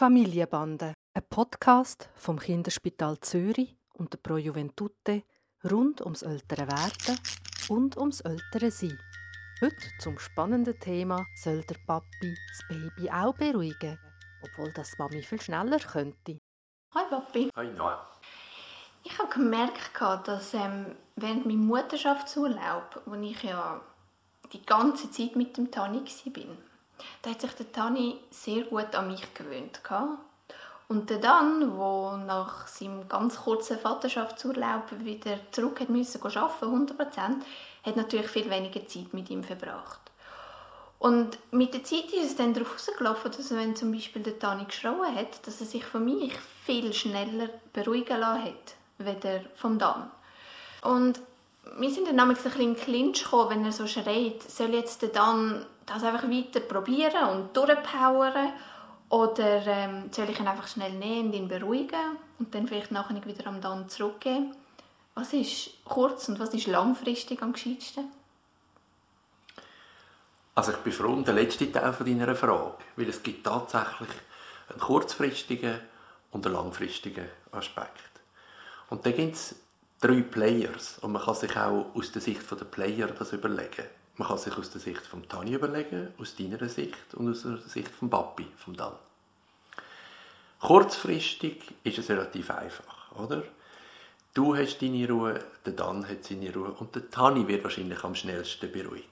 Familienbande, ein Podcast vom Kinderspital Zürich und der Pro Juventute rund ums ältere Werden und ums ältere Sein. Heute zum spannenden Thema soll der Papi das Baby auch beruhigen, obwohl das Mami viel schneller könnte. Hi Papi. Hi Noah. Ich habe gemerkt, dass ähm, während meinem Mutterschaftsurlaub, wo ich ja die ganze Zeit mit dem Tani war, da hat sich der Tani sehr gut an mich gewöhnt. Und der Dan, der nach seinem ganz kurzen Vaterschaftsurlaub wieder zurück musste arbeiten, 100%, hat natürlich viel weniger Zeit mit ihm verbracht. Und mit der Zeit ist es dann darauf herausgelaufen, dass wenn zum Beispiel der Tani geschrauen hat, dass er sich von mir viel schneller beruhigen lassen hat, weder vom Dan. Und wir sind dann ein bisschen in Clinch gekommen, wenn er so schreit, soll jetzt der Dan das einfach weiter probieren und durchpowern oder ähm, soll ich ihn einfach schnell nehmen und ihn beruhigen und dann vielleicht nachher wieder am Dan zurückgeben? Was ist kurz- und was ist langfristig am gescheitsten? Also ich bin froh um den letzten Teil von deiner Frage, weil es gibt tatsächlich einen kurzfristigen und einen langfristigen Aspekt. Und da gibt es drei Players und man kann sich auch aus der Sicht der Player das überlegen. Man kann sich aus der Sicht von Tani überlegen, aus deiner Sicht und aus der Sicht von Papi, vom Dan. Kurzfristig ist es relativ einfach, oder? Du hast deine Ruhe, der Dan hat seine Ruhe und der Tani wird wahrscheinlich am schnellsten beruhigt.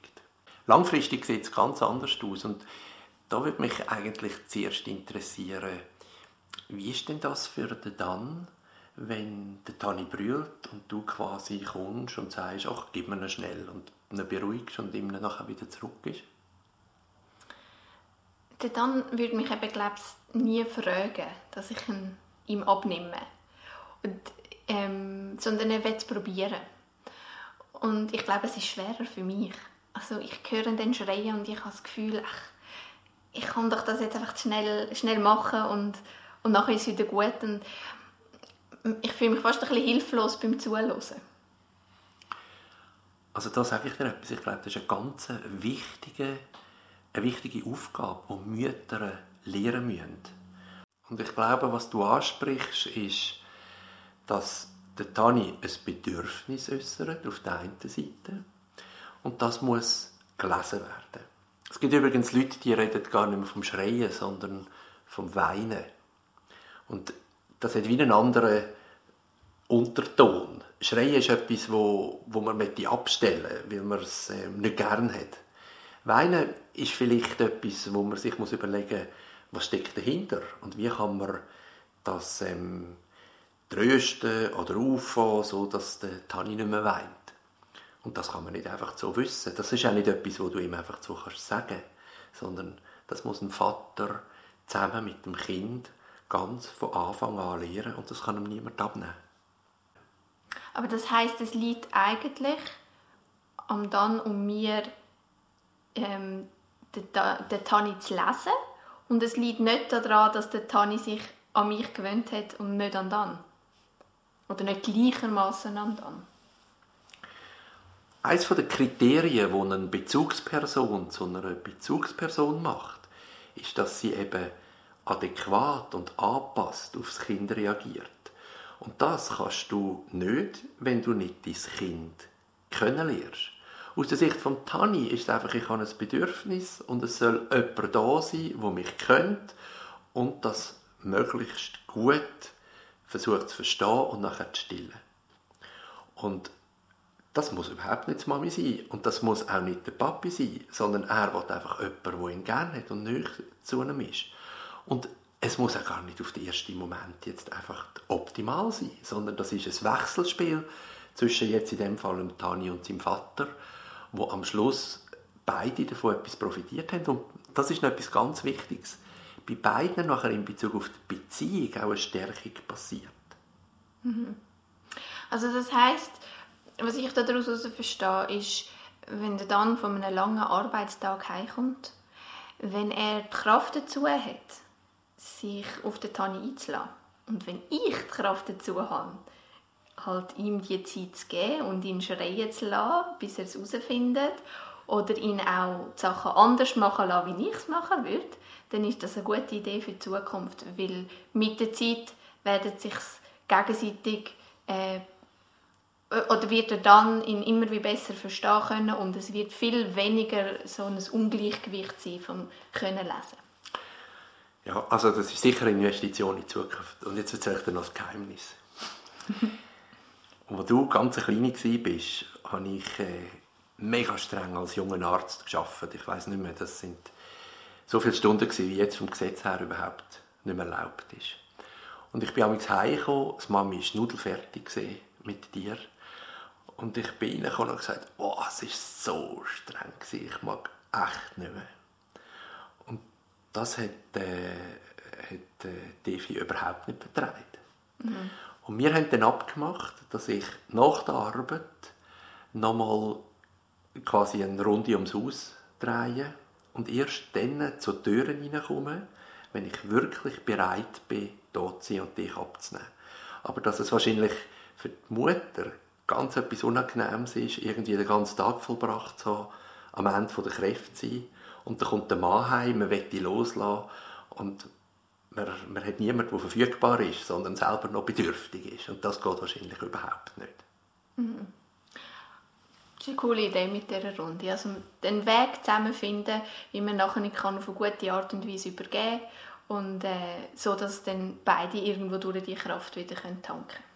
Langfristig sieht es ganz anders aus und da würde mich eigentlich zuerst interessieren, wie ist denn das für den Dan, wenn der Tani brüllt und du quasi kommst und sagst, ach, gib mir ihn schnell und ihn beruhigst und ihm nachher wieder zurück ist? Dann würde mich eben, glaube ich, nie fragen, dass ich ihn ihm abnehme. Und, ähm, sondern er will es probieren. Und ich glaube, es ist schwerer für mich. Also ich höre ihn dann schreien und ich habe das Gefühl, ach, ich kann doch das jetzt einfach schnell, schnell machen und, und nachher ist es wieder gut. Und ich fühle mich fast ein bisschen hilflos beim Zuhören. Also da sage ich dir etwas, ich glaube, das ist eine ganz wichtige, eine wichtige Aufgabe, die Mütter lernen müssen. Und ich glaube, was du ansprichst, ist, dass der Tani ein Bedürfnis äußert auf der einen Seite und das muss gelesen werden. Es gibt übrigens Leute, die reden gar nicht mehr vom Schreien, sondern vom Weinen. Und das hat wie einen anderen Unterton. Schreien ist etwas, wo, wo man abstellen möchte, weil man es ähm, nicht gern hat. Weinen ist vielleicht etwas, wo man sich muss überlegen muss, was steckt dahinter und wie kann man das ähm, trösten oder auffangen, so dass der Tani nicht mehr weint. Und das kann man nicht einfach so wissen. Das ist auch nicht etwas, wo du ihm einfach so kannst sagen, sondern das muss ein Vater zusammen mit dem Kind ganz von Anfang an lernen und das kann ihm niemand abnehmen. Aber das heißt, es liegt eigentlich am dann um mir ähm, den, den Tani zu lesen und es liegt nicht daran, dass der Tani sich an mich gewöhnt hat und nicht an dann oder nicht gleichermaßen an dann. Eines der Kriterien, die eine Bezugsperson zu einer Bezugsperson macht, ist, dass sie eben adäquat und angepasst aufs Kind reagiert. Und das kannst du nicht, wenn du nicht dein Kind kennenlernst. Aus der Sicht von Tani ist es einfach, ich habe ein Bedürfnis und es soll jemand da sein, der mich kennt und das möglichst gut versucht zu verstehen und nachher zu stillen. Und das muss überhaupt nicht die Mami sein und das muss auch nicht der Papi sein, sondern er will einfach jemanden, der ihn gerne hat und nicht zu ihm ist. Und es muss auch gar nicht auf den ersten Moment jetzt einfach optimal sein, sondern das ist ein Wechselspiel zwischen jetzt in dem Fall dem Tani und seinem Vater, wo am Schluss beide davon etwas profitiert haben. Und das ist noch etwas ganz Wichtiges. Bei beiden nachher in Bezug auf die Beziehung auch eine Stärkung passiert. Mhm. Also das heißt, was ich daraus verstehe, ist, wenn er dann von einem langen Arbeitstag heimkommt, wenn er die Kraft dazu hat, sich auf den Tani einzulassen. Und wenn ich die Kraft dazu habe, halt ihm die Zeit zu geben und ihn schreien zu lassen, bis er es herausfindet oder ihn auch die Sachen anders machen lassen, wie ich es machen würde, dann ist das eine gute Idee für die Zukunft, weil mit der Zeit werden sich gegenseitig äh, oder wird er dann ihn immer wie besser verstehen können und es wird viel weniger so ein Ungleichgewicht sein vom können lesen. Ja, also das ist sicher eine Investition in die Zukunft. Und jetzt erzähle ich dir noch das Geheimnis. und als du ganz klein warst, habe ich äh, mega streng als junger Arzt gearbeitet. Ich weiß nicht mehr, das sind so viele Stunden gewesen, wie jetzt vom Gesetz her überhaupt nicht mehr erlaubt ist. Und ich bin abends heimgekommen, die Mami war nudelfertig mit dir. Und ich bin reingekommen und gesagt, oh, es war so streng, gewesen. ich mag echt nicht mehr. Das hat, äh, hat äh, Devi überhaupt nicht vertragen. Mhm. Und wir haben dann abgemacht, dass ich nach der Arbeit nochmal quasi eine Runde ums Haus drehe und erst dann zur Türen hineinkomme, wenn ich wirklich bereit bin, dort zu sein und dich abzunehmen. Aber dass es wahrscheinlich für die Mutter ganz etwas Unangenehmes ist, irgendwie den ganzen Tag vollbracht zu haben, am Ende der Kräfte zu sein. Und dann kommt der Mann heim, man will ihn loslassen und man, man hat niemanden, der verfügbar ist, sondern selber noch bedürftig ist. Und das geht wahrscheinlich überhaupt nicht. Mhm. Das ist eine coole Idee mit dieser Runde. Also den Weg zusammenfinden, wie man nachher kann auf eine gute Art und Weise übergeben kann und äh, so, dass dann beide irgendwo durch die Kraft wieder tanken können.